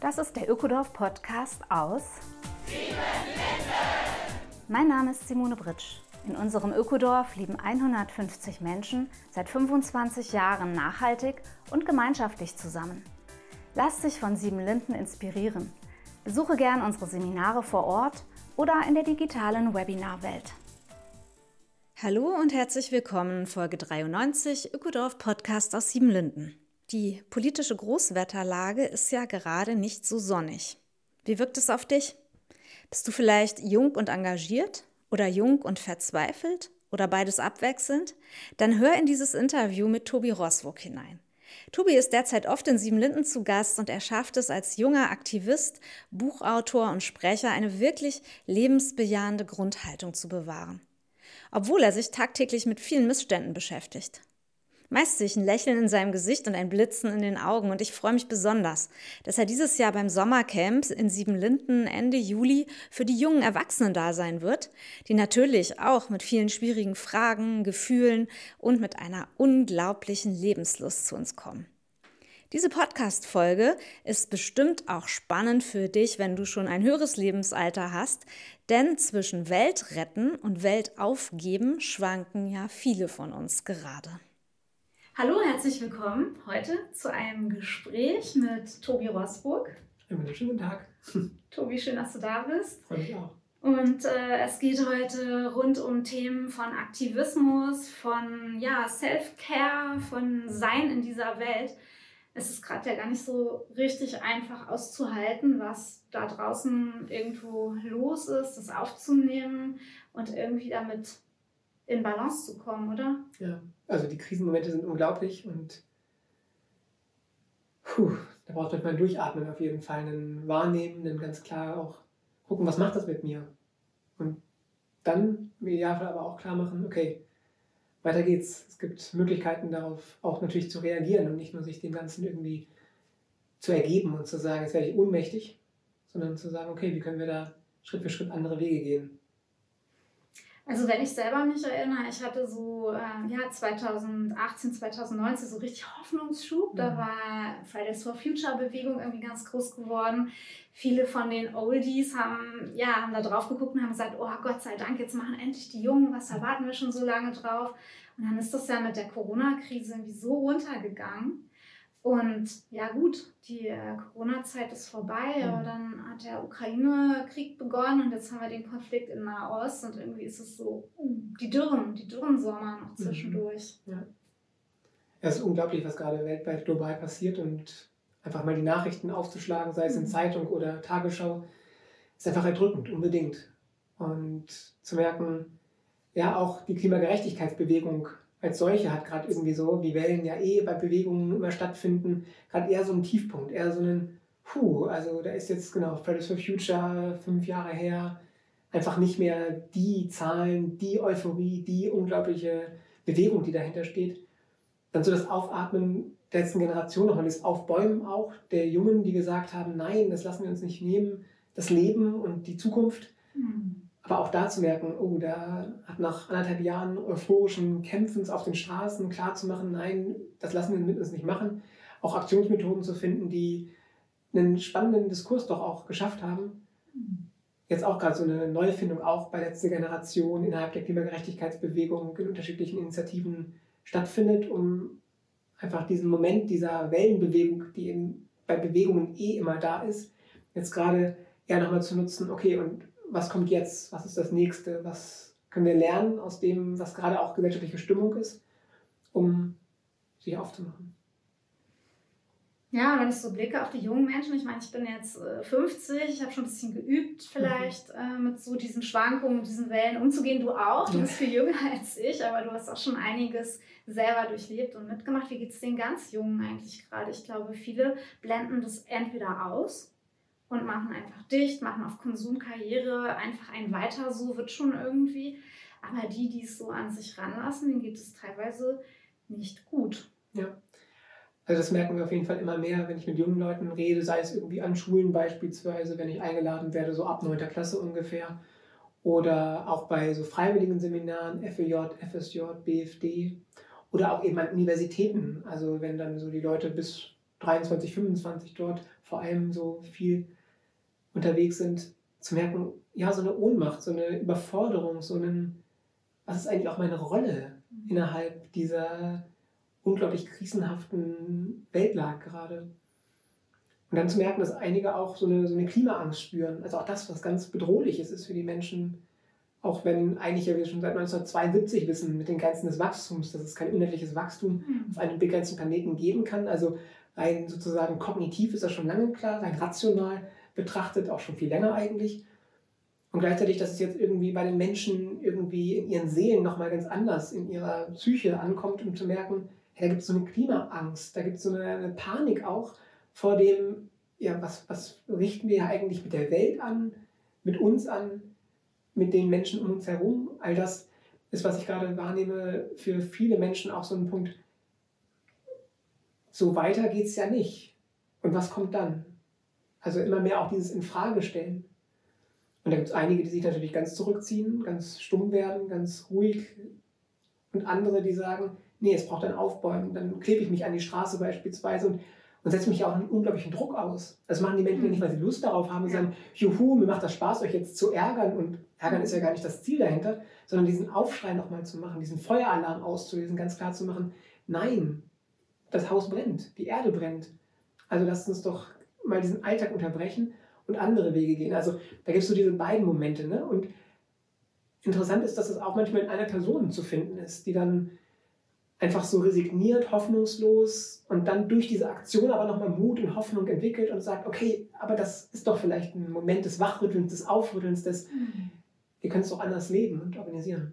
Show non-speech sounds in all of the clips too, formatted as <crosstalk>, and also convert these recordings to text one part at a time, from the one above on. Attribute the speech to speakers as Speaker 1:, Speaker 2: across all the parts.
Speaker 1: Das ist der Ökodorf Podcast aus Mein Name ist Simone Britsch. In unserem Ökodorf leben 150 Menschen seit 25 Jahren nachhaltig und gemeinschaftlich zusammen. Lass dich von Sieben Linden inspirieren. Besuche gern unsere Seminare vor Ort oder in der digitalen Webinarwelt. Hallo und herzlich willkommen, Folge 93 Ökodorf Podcast aus Siebenlinden. Die politische Großwetterlage ist ja gerade nicht so sonnig. Wie wirkt es auf dich? Bist du vielleicht jung und engagiert oder jung und verzweifelt oder beides abwechselnd? Dann hör in dieses Interview mit Tobi Roswog hinein. Tobi ist derzeit oft in Siebenlinden zu Gast und er schafft es als junger Aktivist, Buchautor und Sprecher eine wirklich lebensbejahende Grundhaltung zu bewahren. Obwohl er sich tagtäglich mit vielen Missständen beschäftigt. Meist sehe ich ein Lächeln in seinem Gesicht und ein Blitzen in den Augen und ich freue mich besonders, dass er dieses Jahr beim Sommercamp in Siebenlinden Ende Juli für die jungen Erwachsenen da sein wird, die natürlich auch mit vielen schwierigen Fragen, Gefühlen und mit einer unglaublichen Lebenslust zu uns kommen. Diese Podcast-Folge ist bestimmt auch spannend für dich, wenn du schon ein höheres Lebensalter hast, denn zwischen Welt retten und Welt aufgeben schwanken ja viele von uns gerade. Hallo, herzlich willkommen heute zu einem Gespräch mit Tobi Rosburg.
Speaker 2: Einen wunderschönen guten Tag. <laughs>
Speaker 1: Tobi, schön, dass du da bist.
Speaker 2: Freue mich auch.
Speaker 1: Und äh, es geht heute rund um Themen von Aktivismus, von ja, Self-Care, von Sein in dieser Welt. Es ist gerade ja gar nicht so richtig einfach auszuhalten, was da draußen irgendwo los ist, das aufzunehmen und irgendwie damit in Balance zu kommen, oder?
Speaker 2: Ja, also die Krisenmomente sind unglaublich und puh, da braucht man mal durchatmen auf jeden Fall, einen wahrnehmen, dann ganz klar auch gucken, was macht das mit mir? Und dann im Idealfall aber auch klar machen, okay, weiter geht's. Es gibt Möglichkeiten darauf auch natürlich zu reagieren und nicht nur sich dem Ganzen irgendwie zu ergeben und zu sagen, jetzt werde ich ohnmächtig, sondern zu sagen, okay, wie können wir da Schritt für Schritt andere Wege gehen.
Speaker 1: Also wenn ich selber mich erinnere, ich hatte so äh, ja, 2018, 2019 so richtig Hoffnungsschub. Mhm. Da war Fridays for Future Bewegung irgendwie ganz groß geworden. Viele von den Oldies haben, ja, haben da drauf geguckt und haben gesagt, oh Gott sei Dank, jetzt machen endlich die Jungen, was erwarten wir schon so lange drauf. Und dann ist das ja mit der Corona-Krise irgendwie so runtergegangen. Und ja gut, die äh, Corona-Zeit ist vorbei, mhm. aber dann hat der Ukraine-Krieg begonnen und jetzt haben wir den Konflikt in Nahost und irgendwie ist es so, uh, die Dürren, die Dürren-Sommer noch mhm. zwischendurch.
Speaker 2: Ja. Es ist unglaublich, was gerade weltweit global passiert und einfach mal die Nachrichten aufzuschlagen, sei es in mhm. Zeitung oder Tagesschau, ist einfach erdrückend, unbedingt. Und zu merken, ja, auch die Klimagerechtigkeitsbewegung als solche hat gerade irgendwie so, wie Wellen ja eh bei Bewegungen immer stattfinden, gerade eher so einen Tiefpunkt, eher so einen, puh, also da ist jetzt genau Fridays for Future fünf Jahre her, einfach nicht mehr die Zahlen, die Euphorie, die unglaubliche Bewegung, die dahinter steht. Dann so das Aufatmen der letzten Generation nochmal, das Aufbäumen auch der Jungen, die gesagt haben, nein, das lassen wir uns nicht nehmen, das Leben und die Zukunft. Mhm. Aber auch da zu merken, oh, da hat nach anderthalb Jahren euphorischen Kämpfens auf den Straßen klarzumachen, nein, das lassen wir mit uns nicht machen. Auch Aktionsmethoden zu finden, die einen spannenden Diskurs doch auch geschafft haben. Jetzt auch gerade so eine Neufindung auch bei letzter Generation innerhalb der Klimagerechtigkeitsbewegung in unterschiedlichen Initiativen stattfindet, um einfach diesen Moment dieser Wellenbewegung, die eben bei Bewegungen eh immer da ist, jetzt gerade eher nochmal zu nutzen, okay, und was kommt jetzt, was ist das nächste, was können wir lernen aus dem, was gerade auch gesellschaftliche Stimmung ist, um sich aufzumachen.
Speaker 1: Ja, wenn ich so blicke auf die jungen Menschen, ich meine, ich bin jetzt 50, äh, ich habe schon ein bisschen geübt, vielleicht mhm. äh, mit so diesen Schwankungen, diesen Wellen umzugehen. Du auch, du bist viel jünger <laughs> als ich, aber du hast auch schon einiges selber durchlebt und mitgemacht. Wie geht es den ganz Jungen eigentlich gerade? Ich glaube, viele blenden das entweder aus und machen einfach dicht, machen auf Konsumkarriere einfach ein weiter so, wird schon irgendwie. Aber die, die es so an sich ranlassen, denen geht es teilweise nicht gut.
Speaker 2: Ja. Also das merken wir auf jeden Fall immer mehr, wenn ich mit jungen Leuten rede, sei es irgendwie an Schulen beispielsweise, wenn ich eingeladen werde, so ab 9. Klasse ungefähr. Oder auch bei so freiwilligen Seminaren, FEJ, FSJ, BFD. Oder auch eben an Universitäten. Also wenn dann so die Leute bis 23, 25 dort vor allem so viel unterwegs sind, zu merken, ja, so eine Ohnmacht, so eine Überforderung, so einen, was ist eigentlich auch meine Rolle mhm. innerhalb dieser unglaublich krisenhaften Weltlage gerade. Und dann zu merken, dass einige auch so eine, so eine Klimaangst spüren. Also auch das, was ganz bedrohliches ist für die Menschen. Auch wenn eigentlich ja wir schon seit 1972 wissen, mit den Grenzen des Wachstums, dass es kein unendliches Wachstum mhm. auf einem begrenzten Planeten geben kann. Also rein sozusagen kognitiv ist das schon lange klar, rein rational betrachtet auch schon viel länger eigentlich. Und gleichzeitig, dass es jetzt irgendwie bei den Menschen irgendwie in ihren Seelen nochmal ganz anders in ihrer Psyche ankommt, um zu merken, hey, da gibt es so eine Klimaangst, da gibt es so eine, eine, Panik auch vor dem, ja, was, was richten wir eigentlich mit der Welt an, mit uns an, mit den Menschen um uns herum. All das ist, was ich gerade wahrnehme, für viele Menschen auch so ein Punkt, so weiter geht es ja nicht. Und was kommt dann? Also immer mehr auch dieses Infrage stellen. Und da gibt es einige, die sich natürlich ganz zurückziehen, ganz stumm werden, ganz ruhig. Und andere, die sagen, nee, es braucht ein Aufbäumen. Dann klebe ich mich an die Straße beispielsweise und, und setze mich auch einen unglaublichen Druck aus. Das machen die Menschen mhm. nicht, weil sie Lust darauf haben und sagen, juhu, mir macht das Spaß, euch jetzt zu ärgern. Und ärgern ist ja gar nicht das Ziel dahinter, sondern diesen Aufschrei nochmal zu machen, diesen Feueralarm auszulesen, ganz klar zu machen, nein, das Haus brennt, die Erde brennt. Also lasst uns doch mal diesen Alltag unterbrechen und andere Wege gehen. Also da gibt es so diese beiden Momente. Ne? Und interessant ist, dass es auch manchmal in einer Person zu finden ist, die dann einfach so resigniert, hoffnungslos und dann durch diese Aktion aber nochmal Mut und Hoffnung entwickelt und sagt, okay, aber das ist doch vielleicht ein Moment des Wachrüttelns, des Aufrüttelns, des, mhm. wir können es doch anders leben und organisieren.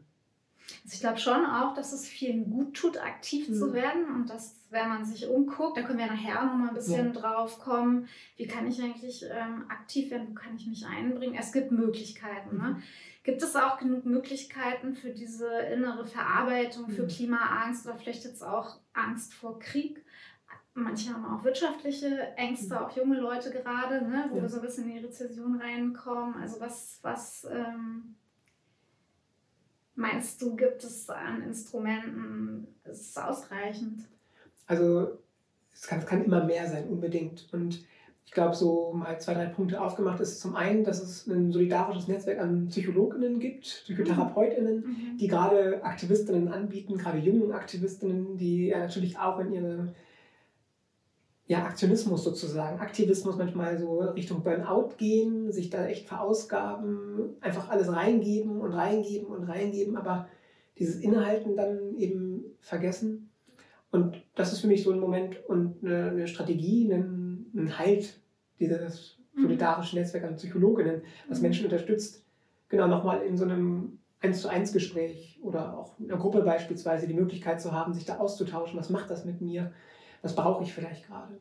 Speaker 1: Also ich glaube schon auch, dass es vielen gut tut, aktiv mhm. zu werden und dass, wenn man sich umguckt, da können wir nachher noch mal ein bisschen ja. drauf kommen, wie kann ich eigentlich ähm, aktiv werden, wo kann ich mich einbringen. Es gibt Möglichkeiten. Ne? Mhm. Ne? Gibt es auch genug Möglichkeiten für diese innere Verarbeitung, für mhm. Klimaangst oder vielleicht jetzt auch Angst vor Krieg? Manche haben auch wirtschaftliche Ängste, mhm. auch junge Leute gerade, ne, wo ja. wir so ein bisschen in die Rezession reinkommen. Also was, was ähm, meinst du, gibt es an Instrumenten? Ist es ausreichend?
Speaker 2: Also es kann, es kann immer mehr sein, unbedingt. Und ich glaube, so mal zwei, drei Punkte aufgemacht ist zum einen, dass es ein solidarisches Netzwerk an Psychologinnen gibt, Psychotherapeutinnen, mhm. die gerade Aktivistinnen anbieten, gerade jungen Aktivistinnen, die ja natürlich auch in ihre ja, Aktionismus sozusagen, Aktivismus manchmal so Richtung Burnout gehen, sich da echt verausgaben, einfach alles reingeben und reingeben und reingeben, aber dieses Inhalten dann eben vergessen. Und das ist für mich so ein Moment und eine, eine Strategie, ein, ein Halt dieses mhm. solidarischen Netzwerk an Psychologinnen, was mhm. Menschen unterstützt, genau nochmal in so einem eins zu eins Gespräch oder auch in einer Gruppe beispielsweise die Möglichkeit zu haben, sich da auszutauschen, was macht das mit mir, was brauche ich vielleicht gerade.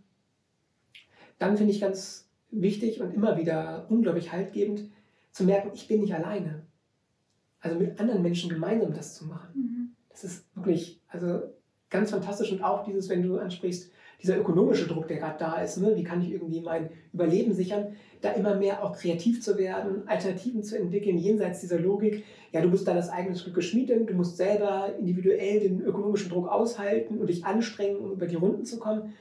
Speaker 2: Dann finde ich ganz wichtig und immer wieder unglaublich haltgebend zu merken, ich bin nicht alleine. Also mit anderen Menschen gemeinsam das zu machen. Mhm. Das ist wirklich also ganz fantastisch und auch dieses, wenn du ansprichst, dieser ökonomische Druck, der gerade da ist, ne? wie kann ich irgendwie mein Überleben sichern, da immer mehr auch kreativ zu werden, Alternativen zu entwickeln, jenseits dieser Logik, ja, du musst da das eigene Glück geschmiedet, du musst selber individuell den ökonomischen Druck aushalten und dich anstrengen, um über die Runden zu kommen.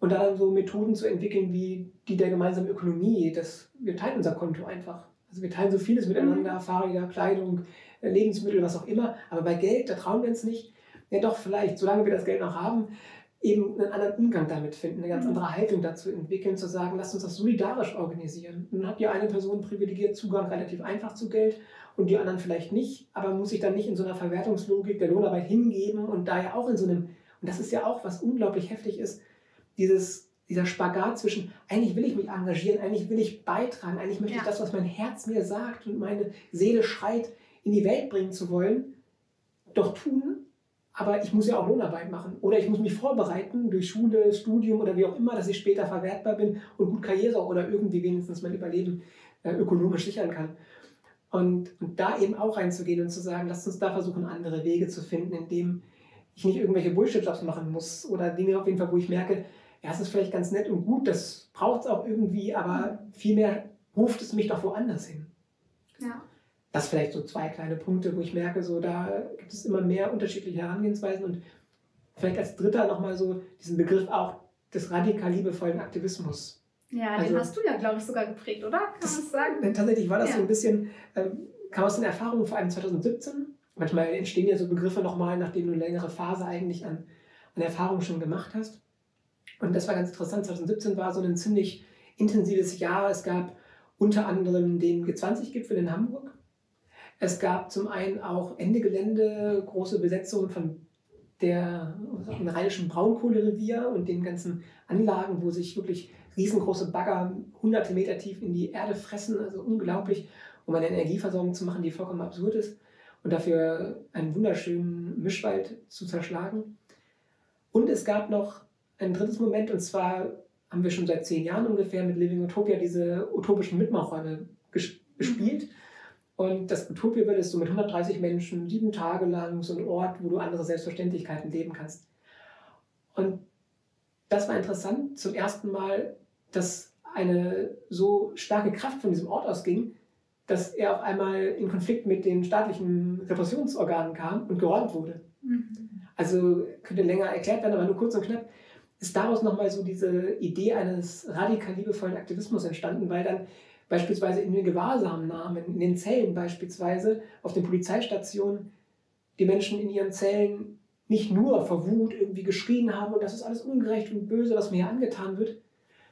Speaker 2: Und da dann so Methoden zu entwickeln, wie die der gemeinsamen Ökonomie, dass wir teilen unser Konto einfach. Also wir teilen so vieles miteinander, mhm. Fahrräder, Kleidung, äh, Lebensmittel, was auch immer. Aber bei Geld, da trauen wir uns nicht. Ja doch, vielleicht, solange wir das Geld noch haben, eben einen anderen Umgang damit finden, eine ganz mhm. andere Haltung dazu entwickeln, zu sagen, lasst uns das solidarisch organisieren. Dann hat ja eine Person privilegiert Zugang relativ einfach zu Geld und die anderen vielleicht nicht, aber muss sich dann nicht in so einer Verwertungslogik der Lohnarbeit hingeben und da ja auch in so einem, und das ist ja auch, was unglaublich heftig ist, dieses, dieser Spagat zwischen, eigentlich will ich mich engagieren, eigentlich will ich beitragen, eigentlich möchte ja. ich das, was mein Herz mir sagt und meine Seele schreit, in die Welt bringen zu wollen, doch tun, aber ich muss ja auch Lohnarbeit machen. Oder ich muss mich vorbereiten durch Schule, Studium oder wie auch immer, dass ich später verwertbar bin und gut Karriere oder irgendwie wenigstens mein Überleben äh, ökonomisch sichern kann. Und, und da eben auch reinzugehen und zu sagen, lasst uns da versuchen, andere Wege zu finden, indem ich nicht irgendwelche Bullshit-Jobs machen muss oder Dinge auf jeden Fall, wo ich merke, ja, es ist vielleicht ganz nett und gut, das braucht es auch irgendwie, aber vielmehr ruft es mich doch woanders hin. Ja. Das vielleicht so zwei kleine Punkte, wo ich merke, so da gibt es immer mehr unterschiedliche Herangehensweisen und vielleicht als dritter nochmal so diesen Begriff auch des radikal liebevollen Aktivismus.
Speaker 1: Ja, also, den hast du ja, glaube ich, sogar geprägt, oder? Kann man das sagen?
Speaker 2: Tatsächlich war das ja. so ein bisschen, äh, kam aus den Erfahrungen vor allem 2017. Manchmal entstehen ja so Begriffe nochmal, nachdem du eine längere Phase eigentlich an, an Erfahrung schon gemacht hast. Und das war ganz interessant. 2017 war so ein ziemlich intensives Jahr. Es gab unter anderem den G20-Gipfel in Hamburg. Es gab zum einen auch Ende Gelände große Besetzungen von der rheinischen Braunkohlerevier und den ganzen Anlagen, wo sich wirklich riesengroße Bagger hunderte Meter tief in die Erde fressen, also unglaublich, um eine Energieversorgung zu machen, die vollkommen absurd ist und dafür einen wunderschönen Mischwald zu zerschlagen. Und es gab noch ein drittes Moment, und zwar haben wir schon seit zehn Jahren ungefähr mit Living Utopia diese utopischen Mitmachräume gespielt. Und das Utopia wird es so mit 130 Menschen, sieben Tage lang, so ein Ort, wo du andere Selbstverständlichkeiten leben kannst. Und das war interessant, zum ersten Mal, dass eine so starke Kraft von diesem Ort ausging, dass er auf einmal in Konflikt mit den staatlichen Repressionsorganen kam und geräumt wurde. Mhm. Also könnte länger erklärt werden, aber nur kurz und knapp ist daraus nochmal so diese Idee eines radikal liebevollen Aktivismus entstanden, weil dann beispielsweise in den Gewahrsamnahmen, in den Zellen beispielsweise, auf den Polizeistationen, die Menschen in ihren Zellen nicht nur vor Wut irgendwie geschrien haben und das ist alles ungerecht und böse, was mir hier angetan wird,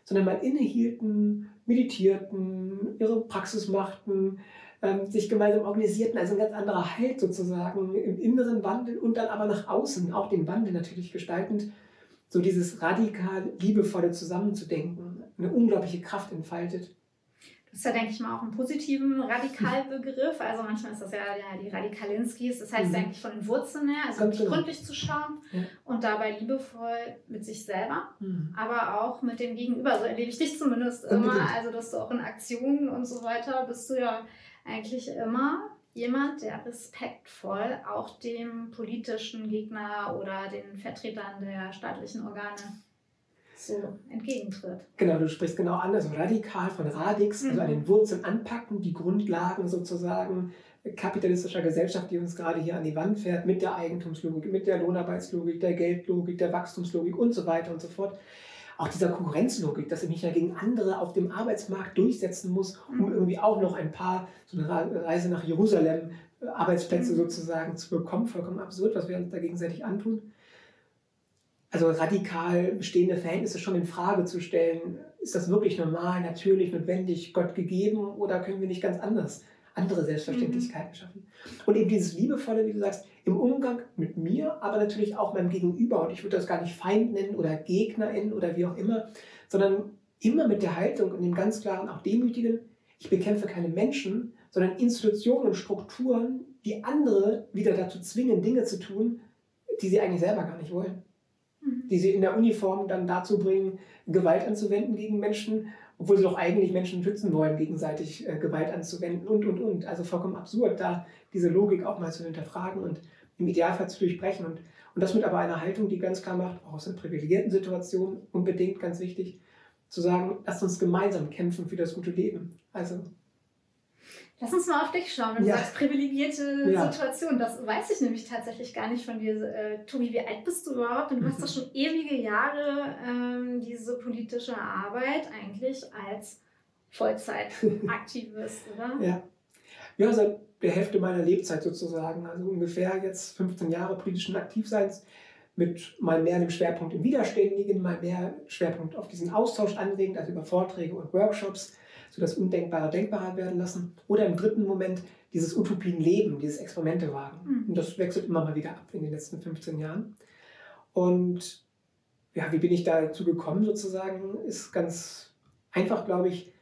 Speaker 2: sondern mal innehielten, meditierten, ihre Praxis machten, ähm, sich gemeinsam organisierten, also ein ganz anderer Halt sozusagen im inneren Wandel und dann aber nach außen auch den Wandel natürlich gestaltend, so dieses radikal liebevolle Zusammenzudenken, eine unglaubliche Kraft entfaltet.
Speaker 1: Das ist ja, denke ich mal, auch einen positiven Radikalbegriff. Also manchmal ist das ja, ja die Radikalinskis. Das heißt mhm. eigentlich von den Wurzeln her, also Ganz genau. gründlich zu schauen ja. und dabei liebevoll mit sich selber, mhm. aber auch mit dem Gegenüber. So erlebe ich dich zumindest Unbedingt. immer. Also, dass du auch in Aktionen und so weiter bist du ja eigentlich immer jemand, der respektvoll auch dem politischen Gegner oder den Vertretern der staatlichen Organe so entgegentritt.
Speaker 2: Genau, du sprichst genau an, also radikal von Radix, also mhm. an den Wurzeln anpacken, die Grundlagen sozusagen kapitalistischer Gesellschaft, die uns gerade hier an die Wand fährt, mit der Eigentumslogik, mit der Lohnarbeitslogik, der Geldlogik, der Wachstumslogik und so weiter und so fort. Auch dieser Konkurrenzlogik, dass ich mich ja gegen andere auf dem Arbeitsmarkt durchsetzen muss, um mhm. irgendwie auch noch ein paar, so eine Reise nach Jerusalem, äh, Arbeitsplätze mhm. sozusagen zu bekommen. Vollkommen absurd, was wir uns da gegenseitig antun also radikal bestehende Verhältnisse schon in Frage zu stellen. Ist das wirklich normal, natürlich, notwendig, Gott gegeben oder können wir nicht ganz anders andere Selbstverständlichkeiten mhm. schaffen? Und eben dieses Liebevolle, wie du sagst, im Umgang mit mir, aber natürlich auch meinem Gegenüber. Und ich würde das gar nicht Feind nennen oder Gegnerin oder wie auch immer, sondern immer mit der Haltung und dem ganz klaren, auch demütigen, ich bekämpfe keine Menschen, sondern Institutionen und Strukturen, die andere wieder dazu zwingen, Dinge zu tun, die sie eigentlich selber gar nicht wollen die sie in der Uniform dann dazu bringen, Gewalt anzuwenden gegen Menschen, obwohl sie doch eigentlich Menschen schützen wollen, gegenseitig äh, Gewalt anzuwenden und, und, und. Also vollkommen absurd, da diese Logik auch mal zu hinterfragen und im Idealfall zu durchbrechen. Und, und das mit aber einer Haltung, die ganz klar macht, auch aus einer privilegierten Situation unbedingt ganz wichtig, zu sagen, lasst uns gemeinsam kämpfen für das gute Leben. Also
Speaker 1: Lass uns mal auf dich schauen. Wenn ja. du sagst, privilegierte ja. Situation, das weiß ich nämlich tatsächlich gar nicht von dir. Äh, Tobi, wie alt bist du überhaupt? Und du hast doch schon ewige Jahre ähm, diese politische Arbeit eigentlich als Vollzeitaktivist, oder? <laughs>
Speaker 2: Ja. Ja, seit der Hälfte meiner Lebzeit sozusagen. Also ungefähr jetzt 15 Jahre politischen Aktivseins mit mal mehr dem Schwerpunkt im Widerständigen, mal mehr Schwerpunkt auf diesen Austausch anregend, also über Vorträge und Workshops so das Undenkbare denkbarer werden lassen. Oder im dritten Moment dieses Utopien-Leben, dieses Experimente wagen. Mhm. Und das wechselt immer mal wieder ab in den letzten 15 Jahren. Und ja, wie bin ich dazu gekommen sozusagen, ist ganz einfach, glaube ich,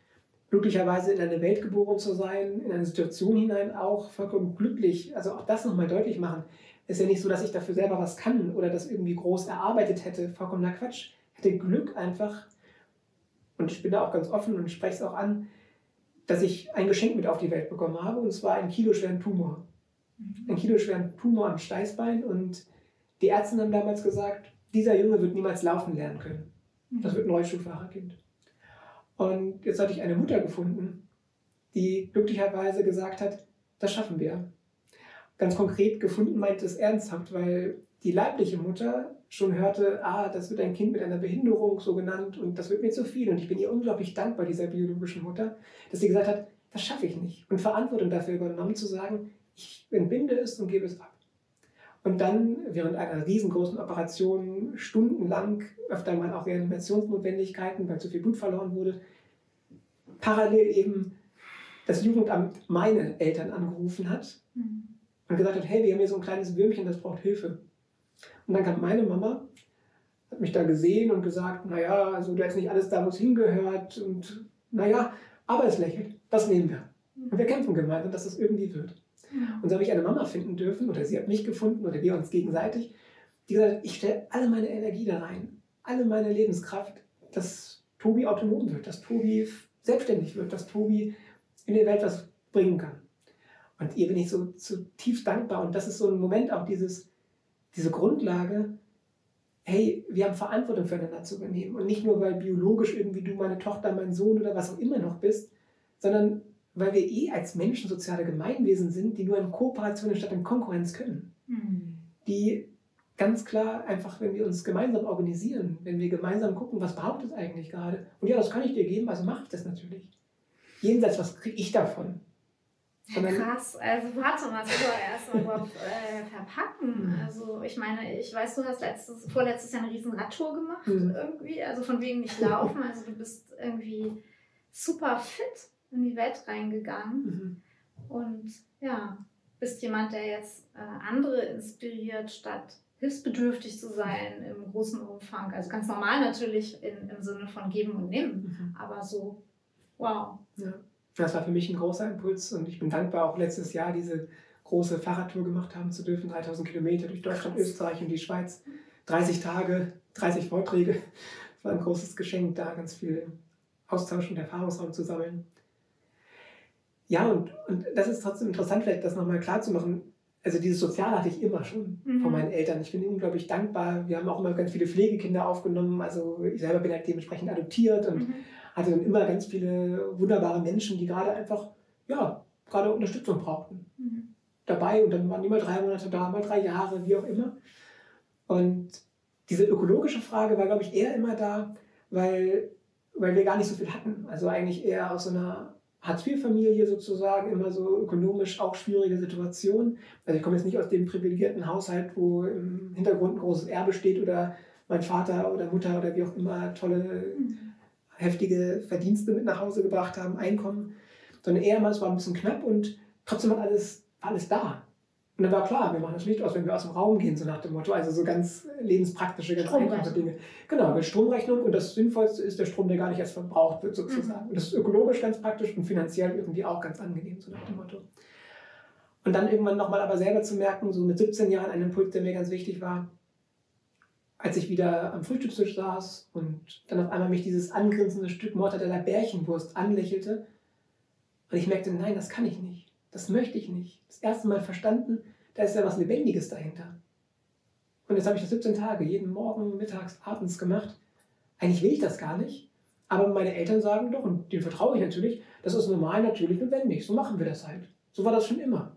Speaker 2: glücklicherweise in eine Welt geboren zu sein, in eine Situation hinein auch vollkommen glücklich. Also auch das nochmal deutlich machen. Ist ja nicht so, dass ich dafür selber was kann oder das irgendwie groß erarbeitet hätte. Vollkommener Quatsch. Ich hatte Glück einfach und ich bin da auch ganz offen und spreche es auch an, dass ich ein Geschenk mit auf die Welt bekommen habe, und zwar einen kiloschweren Tumor. Mhm. Einen kiloschweren Tumor am Steißbein. Und die Ärzte haben damals gesagt, dieser Junge wird niemals laufen lernen können. Mhm. Das wird ein Rollstuhlfahrerkind. Und jetzt hatte ich eine Mutter gefunden, die glücklicherweise gesagt hat, das schaffen wir. Ganz konkret gefunden meint es ernsthaft, weil die leibliche Mutter schon hörte, ah, das wird ein Kind mit einer Behinderung so genannt und das wird mir zu viel. Und ich bin ihr unglaublich dankbar, dieser biologischen Mutter, dass sie gesagt hat, das schaffe ich nicht. Und Verantwortung dafür übernommen zu sagen, ich entbinde es und gebe es ab. Und dann während einer riesengroßen Operation stundenlang, öfter mal auch Reanimationsnotwendigkeiten, weil zu viel Blut verloren wurde, parallel eben das Jugendamt meine Eltern angerufen hat mhm. und gesagt hat, hey, wir haben hier so ein kleines Würmchen, das braucht Hilfe. Und dann kam meine Mama, hat mich da gesehen und gesagt, naja, also da ist nicht alles da, wo es hingehört und naja, aber es lächelt, das nehmen wir. Und wir kämpfen gemeinsam, dass das irgendwie wird. Und so habe ich eine Mama finden dürfen, oder sie hat mich gefunden, oder wir uns gegenseitig, die gesagt hat, ich stelle alle meine Energie da rein, alle meine Lebenskraft, dass Tobi autonom wird, dass Tobi selbstständig wird, dass Tobi in der Welt was bringen kann. Und ihr bin ich so zutiefst dankbar. Und das ist so ein Moment auch dieses, diese Grundlage, hey, wir haben Verantwortung füreinander zu übernehmen. Und nicht nur, weil biologisch irgendwie du meine Tochter, mein Sohn oder was auch immer noch bist, sondern weil wir eh als Menschen soziale Gemeinwesen sind, die nur in Kooperation statt in Konkurrenz können. Mhm. Die ganz klar einfach, wenn wir uns gemeinsam organisieren, wenn wir gemeinsam gucken, was behauptet eigentlich gerade. Und ja, das kann ich dir geben, also mache ich das natürlich. Jenseits, was kriege ich davon?
Speaker 1: Krass, also warte mal, das soll erstmal überhaupt äh, verpacken. Also ich meine, ich weiß, du hast letztes, vorletztes Jahr eine riesen Radtour gemacht mhm. irgendwie, also von wegen nicht laufen, also du bist irgendwie super fit in die Welt reingegangen mhm. und ja, bist jemand, der jetzt äh, andere inspiriert, statt hilfsbedürftig zu sein im großen Umfang. Also ganz normal natürlich in, im Sinne von geben und nehmen, mhm. aber so, wow.
Speaker 2: Ja. Das war für mich ein großer Impuls und ich bin dankbar, auch letztes Jahr diese große Fahrradtour gemacht haben zu dürfen, 3000 Kilometer durch Deutschland, Krass. Österreich und die Schweiz, 30 Tage, 30 Vorträge. Es war ein großes Geschenk, da ganz viel Austausch und Erfahrungsraum zu sammeln. Ja, und, und das ist trotzdem interessant, vielleicht das nochmal klar zu machen. Also dieses Soziale hatte ich immer schon mhm. von meinen Eltern. Ich bin unglaublich dankbar. Wir haben auch immer ganz viele Pflegekinder aufgenommen. Also ich selber bin halt dementsprechend adoptiert und mhm. Hatte dann immer ganz viele wunderbare Menschen, die gerade einfach, ja, gerade Unterstützung brauchten. Mhm. Dabei und dann waren die mal drei Monate da, mal drei Jahre, wie auch immer. Und diese ökologische Frage war, glaube ich, eher immer da, weil, weil wir gar nicht so viel hatten. Also eigentlich eher aus so einer Hartz-IV-Familie sozusagen, immer so ökonomisch auch schwierige Situation. Also ich komme jetzt nicht aus dem privilegierten Haushalt, wo im Hintergrund ein großes Erbe steht oder mein Vater oder Mutter oder wie auch immer tolle, mhm. Heftige Verdienste mit nach Hause gebracht haben, Einkommen, sondern eher mal, es war ein bisschen knapp und trotzdem war alles, alles da. Und dann war klar, wir machen das Licht aus, wenn wir aus dem Raum gehen, so nach dem Motto. Also so ganz lebenspraktische, ganz einfache Dinge. Genau, mit Stromrechnung. Und das Sinnvollste ist der Strom, der gar nicht erst verbraucht wird, sozusagen. Mhm. Und das ist ökologisch ganz praktisch und finanziell irgendwie auch ganz angenehm, so nach dem Motto. Und dann irgendwann nochmal aber selber zu merken, so mit 17 Jahren, ein Impuls, der mir ganz wichtig war, als ich wieder am Frühstückstisch saß und dann auf einmal mich dieses angrinsende Stück Mortadeller Bärchenwurst anlächelte und ich merkte, nein, das kann ich nicht. Das möchte ich nicht. Das erste Mal verstanden, da ist ja was Lebendiges dahinter. Und jetzt habe ich das 17 Tage, jeden Morgen, mittags, abends gemacht. Eigentlich will ich das gar nicht. Aber meine Eltern sagen doch, und denen vertraue ich natürlich, das ist normal, natürlich notwendig. So machen wir das halt. So war das schon immer.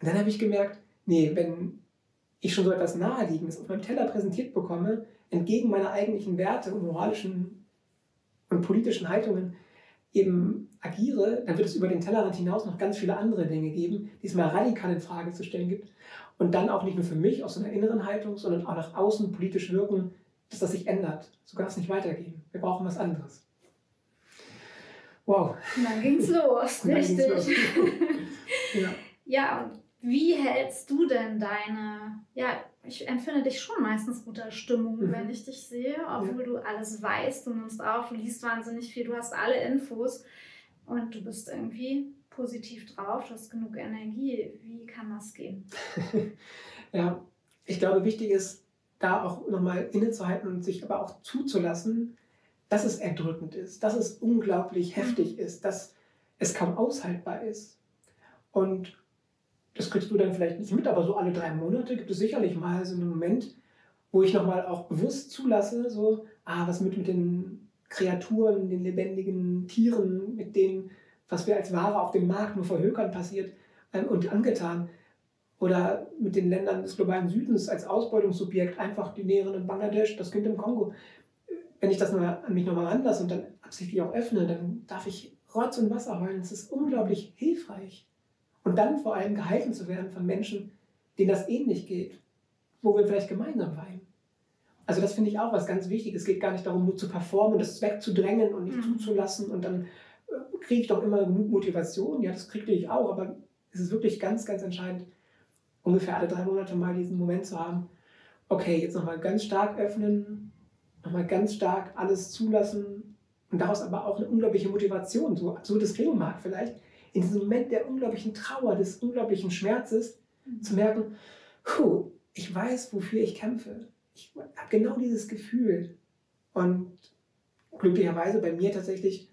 Speaker 2: Und dann habe ich gemerkt, nee, wenn ich schon so etwas Naheliegendes auf meinem Teller präsentiert bekomme, entgegen meiner eigentlichen Werte und moralischen und politischen Haltungen, eben agiere, dann wird es über den Tellerrand hinaus noch ganz viele andere Dinge geben, die es mal radikal in Frage zu stellen gibt. Und dann auch nicht nur für mich aus einer inneren Haltung, sondern auch nach außen politisch wirken, dass das sich ändert. So kann es nicht weitergehen. Wir brauchen was anderes.
Speaker 1: Wow. Und dann ging's los, richtig. Ging's los. ja. ja, und wie hältst du denn deine, ja, ich empfinde dich schon meistens guter Stimmung, mhm. wenn ich dich sehe, obwohl ja. du alles weißt, du nimmst auf, du liest wahnsinnig viel, du hast alle Infos und du bist irgendwie positiv drauf, du hast genug Energie. Wie kann das gehen? <laughs>
Speaker 2: ja, ich glaube, wichtig ist, da auch nochmal innezuhalten und sich aber auch zuzulassen, dass es erdrückend ist, dass es unglaublich mhm. heftig ist, dass es kaum aushaltbar ist. Und das kriegst du dann vielleicht nicht mit, aber so alle drei Monate gibt es sicherlich mal so einen Moment, wo ich nochmal auch bewusst zulasse, so, ah, was mit, mit den Kreaturen, den lebendigen Tieren, mit denen, was wir als Ware auf dem Markt nur verhökern passiert ähm, und angetan. Oder mit den Ländern des globalen Südens als Ausbeutungssubjekt einfach die Näheren in Bangladesch, das Kind im Kongo. Wenn ich das mal, an mich nochmal ranlasse und dann absichtlich auch öffne, dann darf ich Rotz und Wasser heulen. Es ist unglaublich hilfreich. Und dann vor allem gehalten zu werden von Menschen, denen das ähnlich geht, wo wir vielleicht gemeinsam weinen. Also das finde ich auch was ganz Wichtiges. Es geht gar nicht darum, nur zu performen, das wegzudrängen und nicht mhm. zuzulassen und dann äh, kriege ich doch immer genug Motivation. Ja, das kriege ich auch, aber es ist wirklich ganz, ganz entscheidend, ungefähr alle drei Monate mal diesen Moment zu haben. Okay, jetzt nochmal ganz stark öffnen, nochmal ganz stark alles zulassen und daraus aber auch eine unglaubliche Motivation, so absurd es klingen mag vielleicht, in diesem Moment der unglaublichen Trauer, des unglaublichen Schmerzes, mhm. zu merken, puh, ich weiß, wofür ich kämpfe. Ich habe genau dieses Gefühl. Und glücklicherweise bei mir tatsächlich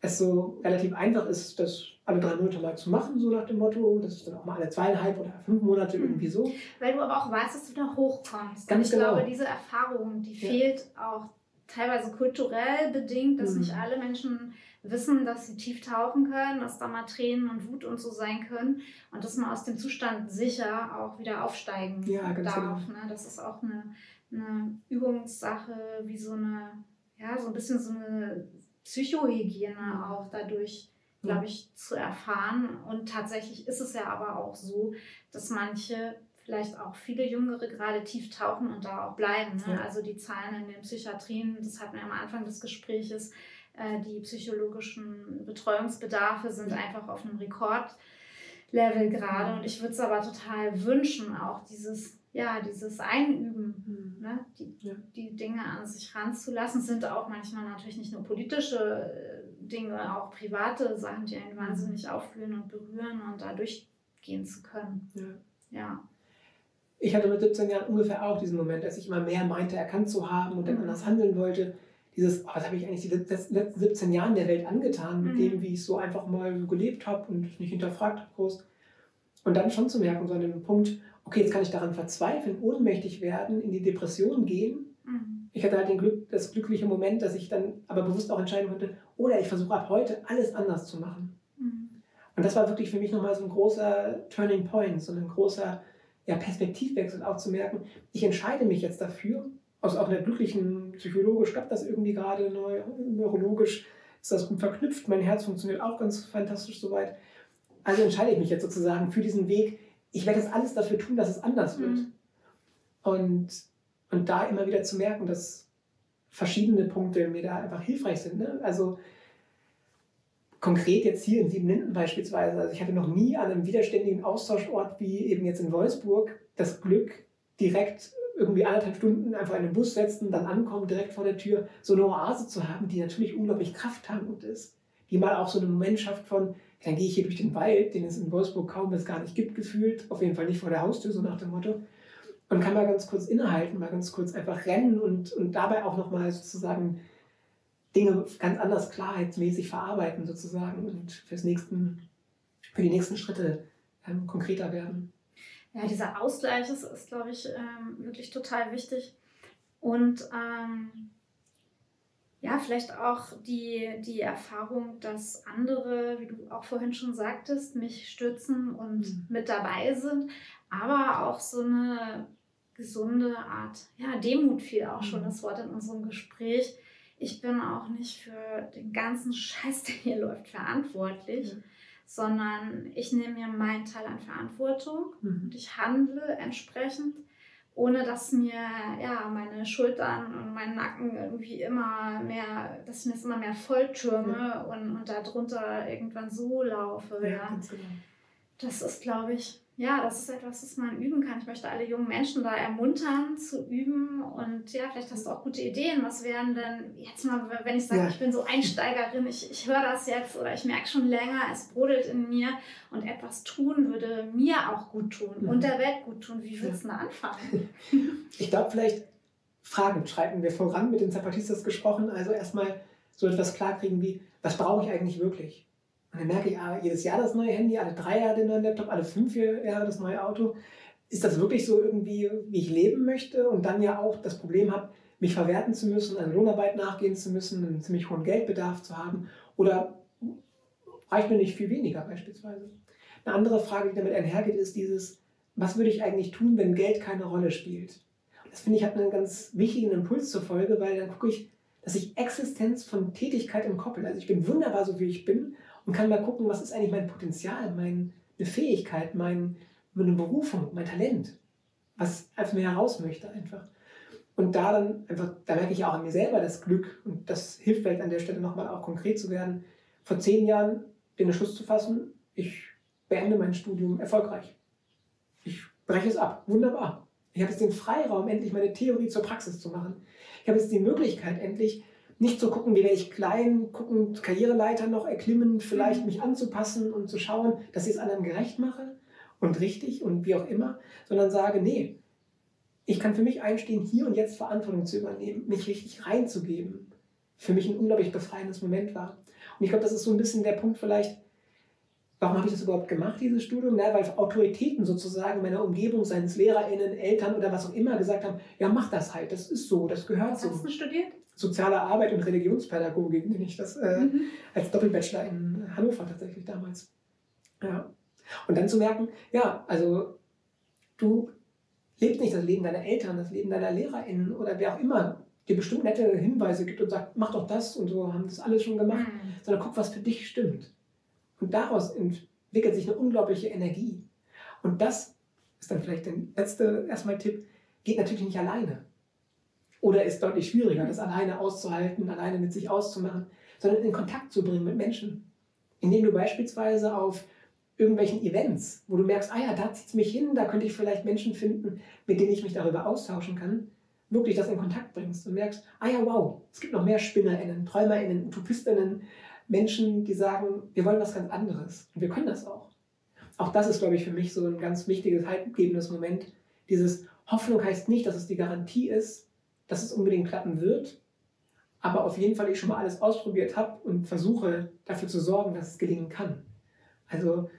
Speaker 2: es so relativ einfach ist, das alle drei Monate mal zu machen, so nach dem Motto. Das ist dann auch mal alle zweieinhalb oder fünf Monate irgendwie so.
Speaker 1: Weil du aber auch weißt, dass du da hochkommst.
Speaker 2: Ganz
Speaker 1: ich
Speaker 2: genau.
Speaker 1: glaube, diese Erfahrung, die ja. fehlt auch teilweise kulturell bedingt, dass mhm. nicht alle Menschen wissen, dass sie tief tauchen können, dass da mal Tränen und Wut und so sein können und dass man aus dem Zustand sicher auch wieder aufsteigen
Speaker 2: ja, darf. Genau.
Speaker 1: Ne? Das ist auch eine, eine Übungssache, wie so eine, ja, so ein bisschen so eine Psychohygiene auch dadurch, glaube ich, zu erfahren. Und tatsächlich ist es ja aber auch so, dass manche vielleicht auch viele Jüngere gerade tief tauchen und da auch bleiben. Ne? Ja. Also die Zahlen in den Psychiatrien, das hatten wir am Anfang des Gespräches, die psychologischen Betreuungsbedarfe sind einfach auf einem Rekordlevel gerade. Und ich würde es aber total wünschen, auch dieses, ja, dieses Einüben, mhm. ne? die, ja. die Dinge an sich ranzulassen, sind auch manchmal natürlich nicht nur politische äh, Dinge, auch private Sachen, die einen wahnsinnig auffühlen und berühren und da durchgehen zu können. Ja. ja.
Speaker 2: Ich hatte mit 17 Jahren ungefähr auch diesen Moment, als ich immer mehr meinte, erkannt zu haben und dann mhm. anders handeln wollte dieses, oh, was habe ich eigentlich die letzten 17 Jahren der Welt angetan, mit mhm. dem, wie ich so einfach mal so gelebt habe und nicht hinterfragt habe groß. Und dann schon zu merken, so an dem Punkt, okay, jetzt kann ich daran verzweifeln, ohnmächtig werden, in die Depression gehen. Mhm. Ich hatte halt den Glück, das glückliche Moment, dass ich dann aber bewusst auch entscheiden konnte, oder ich versuche ab heute alles anders zu machen. Mhm. Und das war wirklich für mich nochmal so ein großer Turning Point, so ein großer ja, Perspektivwechsel, auch zu merken, ich entscheide mich jetzt dafür, aus auch einer glücklichen psychologisch klappt das irgendwie gerade neu, neurologisch ist das gut verknüpft, mein Herz funktioniert auch ganz fantastisch soweit. Also entscheide ich mich jetzt sozusagen für diesen Weg. Ich werde jetzt alles dafür tun, dass es anders wird. Mhm. Und, und da immer wieder zu merken, dass verschiedene Punkte mir da einfach hilfreich sind. Ne? Also konkret jetzt hier in Siebenlinden beispielsweise, also ich hatte noch nie an einem widerständigen Austauschort wie eben jetzt in Wolfsburg das Glück, direkt irgendwie anderthalb Stunden einfach in den Bus setzen, dann ankommen, direkt vor der Tür, so eine Oase zu haben, die natürlich unglaublich krafttankend ist. Die mal auch so eine Moment schafft von, dann gehe ich hier durch den Wald, den es in Wolfsburg kaum bis gar nicht gibt, gefühlt. Auf jeden Fall nicht vor der Haustür, so nach dem Motto. Und kann mal ganz kurz innehalten, mal ganz kurz einfach rennen und, und dabei auch nochmal sozusagen Dinge ganz anders klarheitsmäßig verarbeiten sozusagen und fürs nächsten, für die nächsten Schritte ähm, konkreter werden
Speaker 1: ja, dieser Ausgleich ist, ist glaube ich, ähm, wirklich total wichtig. Und ähm, ja, vielleicht auch die, die Erfahrung, dass andere, wie du auch vorhin schon sagtest, mich stützen und mhm. mit dabei sind, aber auch so eine gesunde Art, ja, Demut fiel auch schon mhm. das Wort in unserem Gespräch. Ich bin auch nicht für den ganzen Scheiß, der hier läuft, verantwortlich. Mhm sondern ich nehme mir meinen Teil an Verantwortung mhm. und ich handle entsprechend, ohne dass mir ja meine Schultern und mein Nacken irgendwie immer mehr, dass ich mir das immer mehr volltürme ja. und, und darunter irgendwann so laufe. Ja, ja. Genau. Das ist, glaube ich, ja, das ist etwas, das man üben kann. Ich möchte alle jungen Menschen da ermuntern zu üben und ja, vielleicht hast du auch gute Ideen. Was wären denn jetzt mal, wenn ich sage, ja. ich bin so Einsteigerin, ich, ich höre das jetzt oder ich merke schon länger, es brodelt in mir und etwas tun würde mir auch gut tun mhm. und der Welt gut tun. Wie würdest du ja. da anfangen? <laughs>
Speaker 2: Ich glaube, vielleicht Fragen schreiten wir voran mit den Zapatistas gesprochen. Also erstmal so etwas klarkriegen wie, was brauche ich eigentlich wirklich? Und dann merke ich, ah, jedes Jahr das neue Handy, alle drei Jahre den neuen Laptop, alle fünf Jahre das neue Auto. Ist das wirklich so irgendwie, wie ich leben möchte? Und dann ja auch das Problem habe, mich verwerten zu müssen, an Lohnarbeit nachgehen zu müssen, einen ziemlich hohen Geldbedarf zu haben? Oder reicht mir nicht viel weniger beispielsweise? Eine andere Frage, die damit einhergeht, ist dieses, was würde ich eigentlich tun, wenn Geld keine Rolle spielt? Das finde ich hat einen ganz wichtigen Impuls zur Folge, weil dann gucke ich, dass ich Existenz von Tätigkeit entkoppel. Also ich bin wunderbar so, wie ich bin und kann mal gucken, was ist eigentlich mein Potenzial, meine Fähigkeit, mein, meine Berufung, mein Talent, was aus mir heraus möchte einfach. Und da dann einfach, da merke ich auch an mir selber das Glück und das hilft vielleicht an der Stelle nochmal auch konkret zu werden. Vor zehn Jahren den Entschluss zu fassen, ich beende mein Studium erfolgreich. Ich breche es ab. Wunderbar. Ich habe jetzt den Freiraum, endlich meine Theorie zur Praxis zu machen. Ich habe jetzt die Möglichkeit, endlich nicht zu gucken, wie werde ich klein, gucken, Karriereleiter noch erklimmen, vielleicht mhm. mich anzupassen und zu schauen, dass ich es anderen gerecht mache und richtig und wie auch immer, sondern sage, nee, ich kann für mich einstehen, hier und jetzt Verantwortung zu übernehmen, mich richtig reinzugeben. Für mich ein unglaublich befreiendes Moment war. Und ich glaube, das ist so ein bisschen der Punkt vielleicht, warum habe ich das überhaupt gemacht, dieses Studium? Na, weil Autoritäten sozusagen meiner Umgebung, seien es LehrerInnen, Eltern oder was auch immer, gesagt haben, ja, mach das halt, das ist so, das gehört
Speaker 1: was
Speaker 2: so.
Speaker 1: Hast du studiert?
Speaker 2: Soziale Arbeit und Religionspädagogik nenne ich das äh, mhm. als Doppelbachelor in Hannover tatsächlich damals. Ja. Und dann zu merken, ja, also du lebst nicht das Leben deiner Eltern, das Leben deiner LehrerInnen oder wer auch immer dir bestimmt nette Hinweise gibt und sagt, mach doch das und so, haben das alles schon gemacht, mhm. sondern guck, was für dich stimmt. Und daraus entwickelt sich eine unglaubliche Energie. Und das ist dann vielleicht der letzte erstmal Tipp, geht natürlich nicht alleine. Oder ist deutlich schwieriger, das alleine auszuhalten, alleine mit sich auszumachen, sondern in Kontakt zu bringen mit Menschen. Indem du beispielsweise auf irgendwelchen Events, wo du merkst, ah ja, da zieht es mich hin, da könnte ich vielleicht Menschen finden, mit denen ich mich darüber austauschen kann, wirklich das in Kontakt bringst und merkst, ah ja, wow, es gibt noch mehr SpinnerInnen, TräumerInnen, UtopistInnen, Menschen, die sagen, wir wollen was ganz anderes und wir können das auch. Auch das ist, glaube ich, für mich so ein ganz wichtiges, haltgebendes Moment. Dieses Hoffnung heißt nicht, dass es die Garantie ist, dass es unbedingt klappen wird, aber auf jeden Fall ich schon mal alles ausprobiert habe und versuche dafür zu sorgen, dass es gelingen kann. Also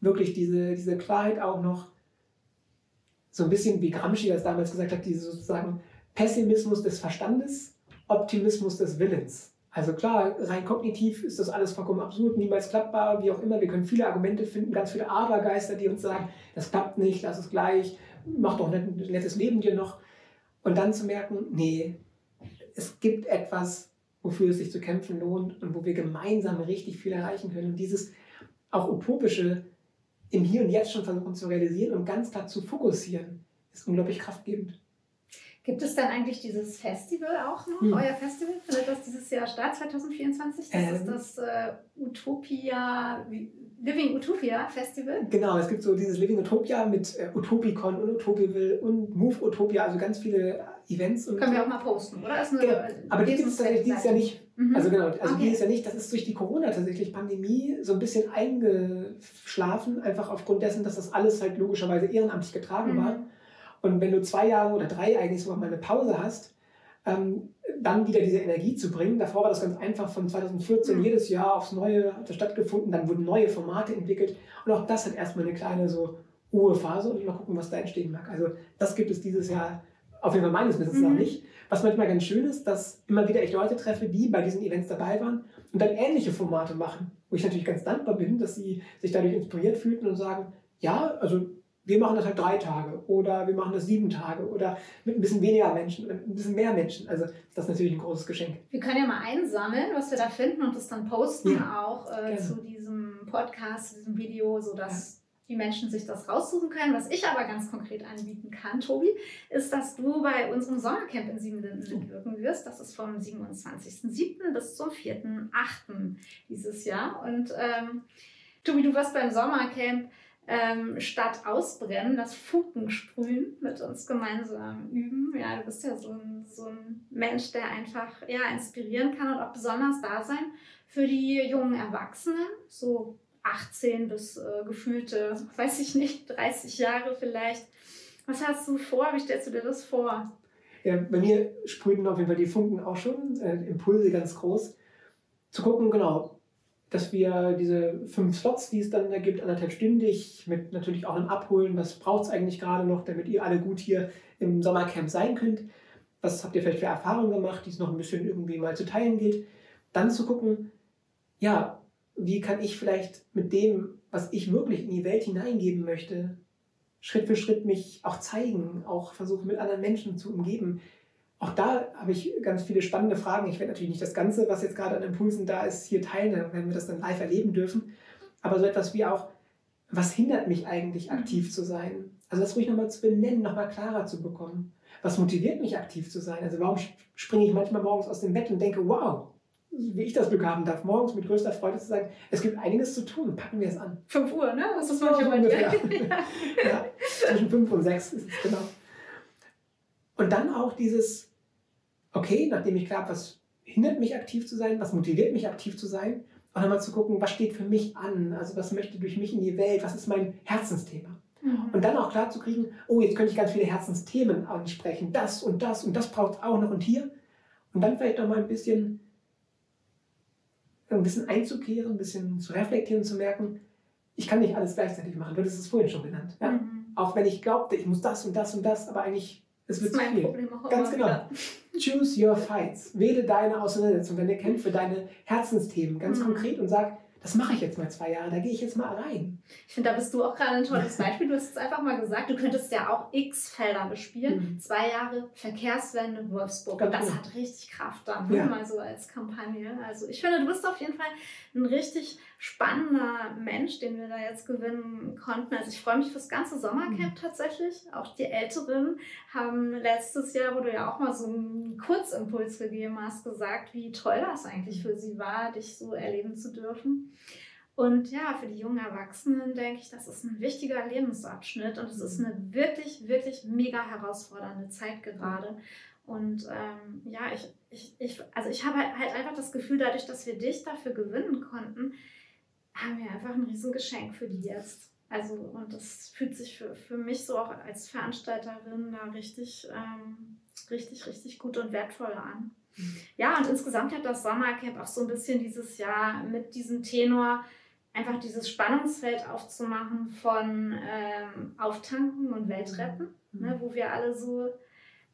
Speaker 2: wirklich diese, diese Klarheit auch noch, so ein bisschen wie Gramsci das damals gesagt hat, diese sozusagen Pessimismus des Verstandes, Optimismus des Willens. Also klar, rein kognitiv ist das alles vollkommen absurd, niemals klappbar, wie auch immer. Wir können viele Argumente finden, ganz viele Abergeister, die uns sagen, das klappt nicht, lass es gleich, mach doch ein nettes Leben dir noch. Und dann zu merken, nee, es gibt etwas, wofür es sich zu kämpfen lohnt und wo wir gemeinsam richtig viel erreichen können. Und dieses auch utopische im Hier und Jetzt schon versuchen zu realisieren und ganz klar zu fokussieren, ist unglaublich kraftgebend.
Speaker 1: Gibt es dann eigentlich dieses Festival auch noch? Hm. Euer Festival findet das dieses Jahr statt, 2024? Das ähm, ist das äh, Utopia, Living Utopia Festival.
Speaker 2: Genau, es gibt so dieses Living Utopia mit äh, Utopicon und Utopiville und Move Utopia, also ganz viele Events. Und
Speaker 1: Können wir auch mal posten, oder? Eine,
Speaker 2: genau. Aber die gibt es dieses Jahr nicht. Mhm. Also genau, also okay. dieses Jahr nicht. Das ist durch die Corona tatsächlich Pandemie so ein bisschen eingeschlafen, einfach aufgrund dessen, dass das alles halt logischerweise ehrenamtlich getragen mhm. war. Und wenn du zwei Jahre oder drei eigentlich sogar mal eine Pause hast, ähm, dann wieder diese Energie zu bringen. Davor war das ganz einfach von 2014 mhm. jedes Jahr aufs Neue hat das stattgefunden, dann wurden neue Formate entwickelt und auch das hat erstmal eine kleine so Ruhephase und mal gucken, was da entstehen mag. Also das gibt es dieses Jahr auf jeden Fall meines Wissens mhm. noch nicht. Was manchmal ganz schön ist, dass immer wieder ich Leute treffe, die bei diesen Events dabei waren und dann ähnliche Formate machen, wo ich natürlich ganz dankbar bin, dass sie sich dadurch inspiriert fühlten und sagen, ja, also wir machen das halt drei Tage oder wir machen das sieben Tage oder mit ein bisschen weniger Menschen, mit ein bisschen mehr Menschen. Also das ist natürlich ein großes Geschenk.
Speaker 1: Wir können ja mal einsammeln, was wir da finden und das dann posten ja, auch äh, zu diesem Podcast, zu diesem Video, sodass ja. die Menschen sich das raussuchen können. Was ich aber ganz konkret anbieten kann, Tobi, ist, dass du bei unserem Sommercamp in Siebenlinden mitwirken wirst. Das ist vom 27.07. bis zum 4.08. dieses Jahr. Und ähm, Tobi, du wirst beim Sommercamp ähm, statt ausbrennen, das Funken sprühen mit uns gemeinsam üben. Ja, du bist ja so ein, so ein Mensch, der einfach ja, inspirieren kann und auch besonders da sein für die jungen Erwachsenen, so 18 bis äh, gefühlte, <laughs> weiß ich nicht, 30 Jahre vielleicht. Was hast du vor? Wie stellst du dir das vor?
Speaker 2: Ja, bei mir sprühen auf jeden Fall die Funken auch schon, äh, Impulse ganz groß. Zu gucken, genau, dass wir diese fünf Slots, die es dann da gibt, anderthalb stündig, mit natürlich auch einem Abholen, was braucht es eigentlich gerade noch, damit ihr alle gut hier im Sommercamp sein könnt. Was habt ihr vielleicht für Erfahrungen gemacht, die es noch ein bisschen irgendwie mal zu teilen gilt. Dann zu gucken, ja, wie kann ich vielleicht mit dem, was ich wirklich in die Welt hineingeben möchte, Schritt für Schritt mich auch zeigen, auch versuchen mit anderen Menschen zu umgeben. Auch da habe ich ganz viele spannende Fragen. Ich werde natürlich nicht das Ganze, was jetzt gerade an Impulsen da ist, hier teilen, wenn wir das dann live erleben dürfen. Aber so etwas wie auch, was hindert mich eigentlich aktiv zu sein? Also das ruhig nochmal zu benennen, nochmal klarer zu bekommen. Was motiviert mich aktiv zu sein? Also warum springe ich manchmal morgens aus dem Bett und denke, wow, wie ich das Glück haben darf, morgens mit größter Freude zu sagen, es gibt einiges zu tun, packen wir es an.
Speaker 1: 5 Uhr, ne?
Speaker 2: Das ist manchmal bei dir. <laughs> ja, zwischen 5 und 6 ist es, genau. Und dann auch dieses, okay, nachdem ich klar habe, was hindert mich aktiv zu sein, was motiviert mich aktiv zu sein, auch nochmal zu gucken, was steht für mich an, also was möchte durch mich in die Welt, was ist mein Herzensthema. Mhm. Und dann auch klar zu kriegen, oh, jetzt könnte ich ganz viele Herzensthemen ansprechen, das und das und das braucht es auch noch und hier. Und dann vielleicht nochmal ein bisschen ein bisschen einzukehren, ein bisschen zu reflektieren und zu merken, ich kann nicht alles gleichzeitig machen. Du hattest es vorhin schon genannt. Ja? Mhm. Auch wenn ich glaubte, ich muss das und das und das, aber eigentlich, es wird zu viel. Problem auch Ganz genau. Wieder. <laughs> Choose your fights. Wähle deine Auseinandersetzung, deine Kämpfe, deine Herzensthemen ganz mhm. konkret und sag, das mache ich jetzt mal zwei Jahre, da gehe ich jetzt mal rein.
Speaker 1: Ich finde, da bist du auch gerade ein tolles Beispiel. Du hast es einfach mal gesagt, du könntest ja auch x Felder bespielen. Mhm. Zwei Jahre Verkehrswende Wolfsburg. Und das hat richtig Kraft dann, ja. mal so als Kampagne. Also ich finde, du bist auf jeden Fall ein richtig spannender Mensch, den wir da jetzt gewinnen konnten. Also ich freue mich fürs ganze Sommercamp mhm. tatsächlich. Auch die Älteren haben letztes Jahr, wo du ja auch mal so einen Kurzimpuls gegeben hast, gesagt, wie toll das eigentlich für sie war, dich so erleben zu dürfen. Und ja, für die jungen Erwachsenen denke ich, das ist ein wichtiger Lebensabschnitt und es ist eine wirklich, wirklich mega herausfordernde Zeit gerade. Und ähm, ja, ich, ich, ich, also ich habe halt, halt einfach das Gefühl, dadurch, dass wir dich dafür gewinnen konnten, haben wir einfach ein Riesengeschenk für die jetzt. Also, und das fühlt sich für, für mich so auch als Veranstalterin da richtig, ähm, richtig, richtig gut und wertvoll an. Mhm. Ja, und insgesamt hat das Sommercamp auch so ein bisschen dieses Jahr mit diesem Tenor einfach dieses Spannungsfeld aufzumachen von ähm, Auftanken und Weltretten, mhm. ne, wo wir alle so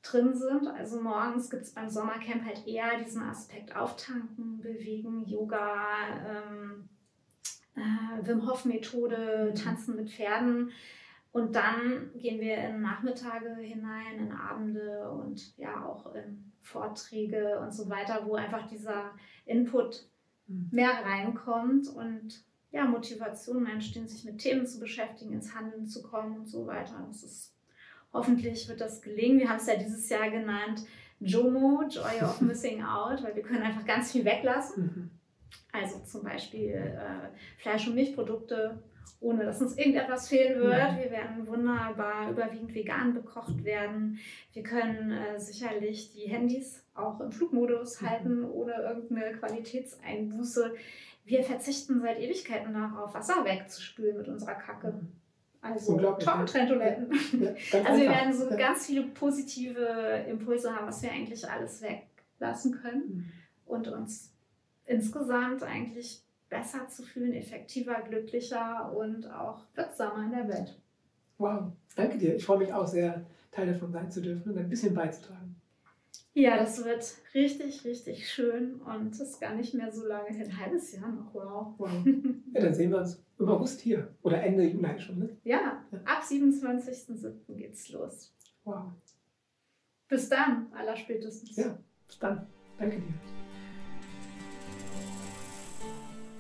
Speaker 1: drin sind. Also morgens gibt es beim Sommercamp halt eher diesen Aspekt Auftanken, Bewegen, Yoga, ähm, äh, Wim Hof Methode, Tanzen mit Pferden. Und dann gehen wir in Nachmittage hinein, in Abende und ja auch in Vorträge und so weiter, wo einfach dieser Input mhm. mehr reinkommt und ja, Motivationen entstehen, sich mit Themen zu beschäftigen, ins Handeln zu kommen und so weiter. Das ist, hoffentlich wird das gelingen. Wir haben es ja dieses Jahr genannt JOMO, Joy of <laughs> Missing Out, weil wir können einfach ganz viel weglassen. Also zum Beispiel äh, Fleisch- und Milchprodukte, ohne dass uns irgendetwas fehlen wird. Wir werden wunderbar überwiegend vegan bekocht werden. Wir können äh, sicherlich die Handys auch im Flugmodus mhm. halten ohne irgendeine Qualitätseinbuße. Wir verzichten seit Ewigkeiten darauf, Wasser wegzuspülen mit unserer Kacke. Mhm. Also Trockentrenntoiletten. Ja, ja, <laughs> also wir werden so ja. ganz viele positive Impulse haben, was wir eigentlich alles weglassen können mhm. und uns insgesamt eigentlich besser zu fühlen, effektiver, glücklicher und auch wirksamer in der Welt.
Speaker 2: Wow, danke dir. Ich freue mich auch sehr, Teil davon sein zu dürfen und ein bisschen beizutragen.
Speaker 1: Ja, das wird richtig, richtig schön und es ist gar nicht mehr so lange hin. Ein halbes Jahr noch, wow. wow.
Speaker 2: Ja, dann sehen wir uns im August hier oder Ende Juli schon, ne?
Speaker 1: Ja, ja. ab 27.07. geht's los.
Speaker 2: Wow.
Speaker 1: Bis dann, allerspätestens.
Speaker 2: Ja, bis dann. Danke dir.